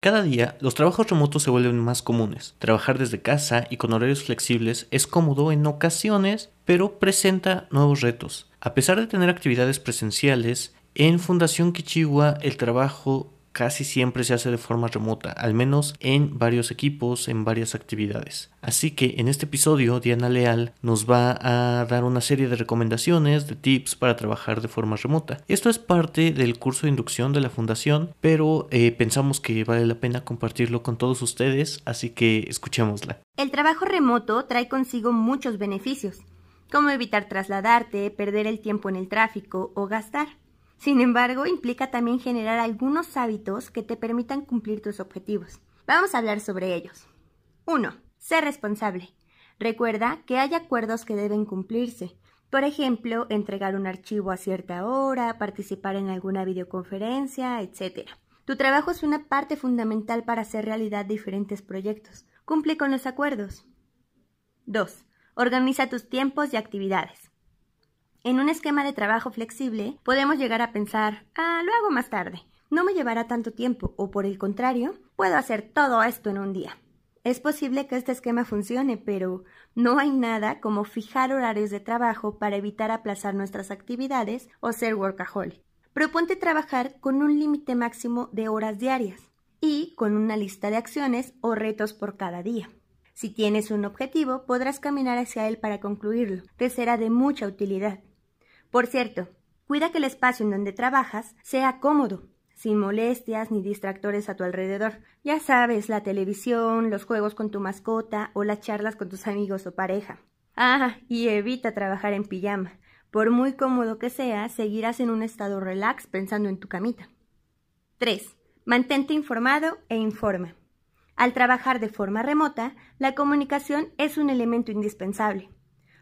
Cada día los trabajos remotos se vuelven más comunes. Trabajar desde casa y con horarios flexibles es cómodo en ocasiones, pero presenta nuevos retos. A pesar de tener actividades presenciales, en Fundación Kichiwa el trabajo casi siempre se hace de forma remota, al menos en varios equipos, en varias actividades. Así que en este episodio Diana Leal nos va a dar una serie de recomendaciones, de tips para trabajar de forma remota. Esto es parte del curso de inducción de la fundación, pero eh, pensamos que vale la pena compartirlo con todos ustedes, así que escuchémosla. El trabajo remoto trae consigo muchos beneficios, como evitar trasladarte, perder el tiempo en el tráfico o gastar. Sin embargo, implica también generar algunos hábitos que te permitan cumplir tus objetivos. Vamos a hablar sobre ellos. 1. Ser responsable. Recuerda que hay acuerdos que deben cumplirse. Por ejemplo, entregar un archivo a cierta hora, participar en alguna videoconferencia, etc. Tu trabajo es una parte fundamental para hacer realidad diferentes proyectos. Cumple con los acuerdos. 2. Organiza tus tiempos y actividades. En un esquema de trabajo flexible, podemos llegar a pensar, ah, lo hago más tarde, no me llevará tanto tiempo, o por el contrario, puedo hacer todo esto en un día. Es posible que este esquema funcione, pero no hay nada como fijar horarios de trabajo para evitar aplazar nuestras actividades o ser workaholic. Proponte trabajar con un límite máximo de horas diarias y con una lista de acciones o retos por cada día. Si tienes un objetivo, podrás caminar hacia él para concluirlo. Te será de mucha utilidad. Por cierto, cuida que el espacio en donde trabajas sea cómodo, sin molestias ni distractores a tu alrededor. Ya sabes, la televisión, los juegos con tu mascota o las charlas con tus amigos o pareja. Ah, y evita trabajar en pijama. Por muy cómodo que sea, seguirás en un estado relax pensando en tu camita. 3. Mantente informado e informa. Al trabajar de forma remota, la comunicación es un elemento indispensable.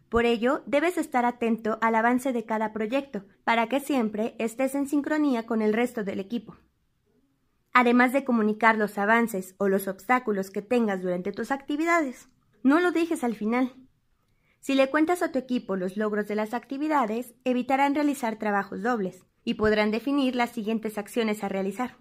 Por ello, debes estar atento al avance de cada proyecto, para que siempre estés en sincronía con el resto del equipo. Además de comunicar los avances o los obstáculos que tengas durante tus actividades, no lo dejes al final. Si le cuentas a tu equipo los logros de las actividades, evitarán realizar trabajos dobles y podrán definir las siguientes acciones a realizar.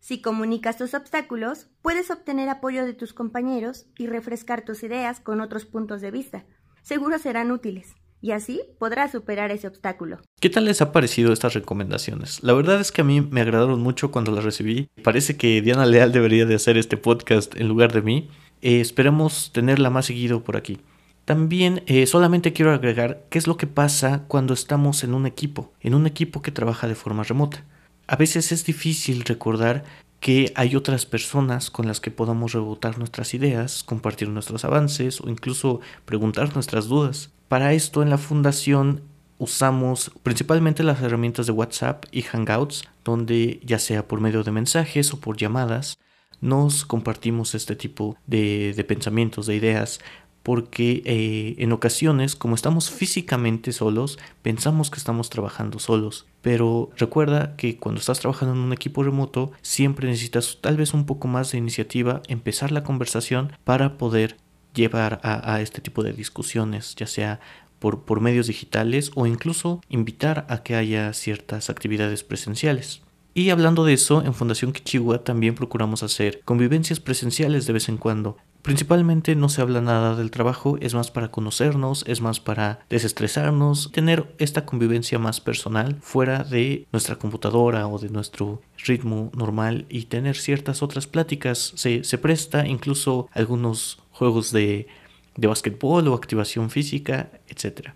Si comunicas tus obstáculos, puedes obtener apoyo de tus compañeros y refrescar tus ideas con otros puntos de vista, seguro serán útiles y así podrás superar ese obstáculo. ¿Qué tal les ha parecido estas recomendaciones? La verdad es que a mí me agradaron mucho cuando las recibí. Parece que Diana Leal debería de hacer este podcast en lugar de mí. Eh, esperemos tenerla más seguido por aquí. También eh, solamente quiero agregar qué es lo que pasa cuando estamos en un equipo, en un equipo que trabaja de forma remota. A veces es difícil recordar que hay otras personas con las que podamos rebotar nuestras ideas, compartir nuestros avances o incluso preguntar nuestras dudas. Para esto en la fundación usamos principalmente las herramientas de WhatsApp y Hangouts, donde ya sea por medio de mensajes o por llamadas, nos compartimos este tipo de, de pensamientos, de ideas, porque eh, en ocasiones, como estamos físicamente solos, pensamos que estamos trabajando solos. Pero recuerda que cuando estás trabajando en un equipo remoto, siempre necesitas tal vez un poco más de iniciativa, empezar la conversación para poder llevar a, este tipo de discusiones, ya sea por, por medios digitales o incluso invitar a que haya ciertas actividades presenciales. Y hablando de eso, en Fundación Kichiwa también procuramos hacer convivencias presenciales de vez en cuando. Principalmente no se habla nada del trabajo, es más para conocernos, es más para desestresarnos, tener esta convivencia más personal fuera de nuestra computadora o de nuestro ritmo normal y tener ciertas otras pláticas. Se, se presta incluso algunos juegos de, de básquetbol o activación física, etcétera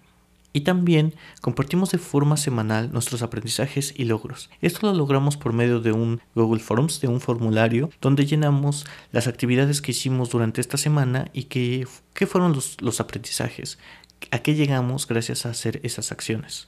y también compartimos de forma semanal nuestros aprendizajes y logros. Esto lo logramos por medio de un Google Forms, de un formulario donde llenamos las actividades que hicimos durante esta semana y qué, fueron los, los aprendizajes, a qué llegamos gracias a hacer esas acciones.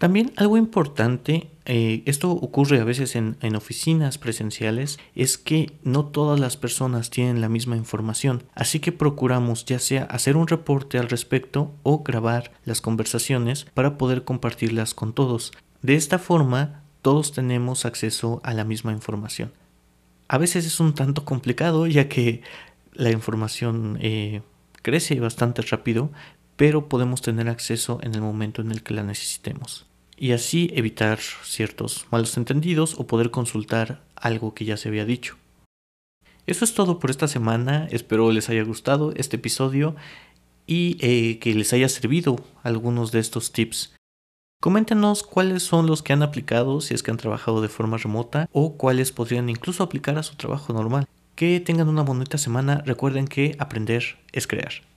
También algo importante, eh, esto ocurre a veces en, oficinas presenciales, es que no todas las personas tienen la misma información, así que procuramos ya sea hacer un reporte al respecto o grabar las conversaciones para poder compartirlas con todos. De esta forma, todos tenemos acceso a la misma información. A veces es un tanto complicado ya que la información eh, crece bastante rápido, pero podemos tener acceso en el momento en el que la necesitemos y así evitar ciertos malos entendidos o poder consultar algo que ya se había dicho. Eso es todo por esta semana, espero les haya gustado este episodio y eh, que les haya servido algunos de estos tips. Coméntenos cuáles son los que han aplicado si es que han trabajado de forma remota o cuáles podrían incluso aplicar a su trabajo normal. Que tengan una bonita semana, recuerden que aprender es crear.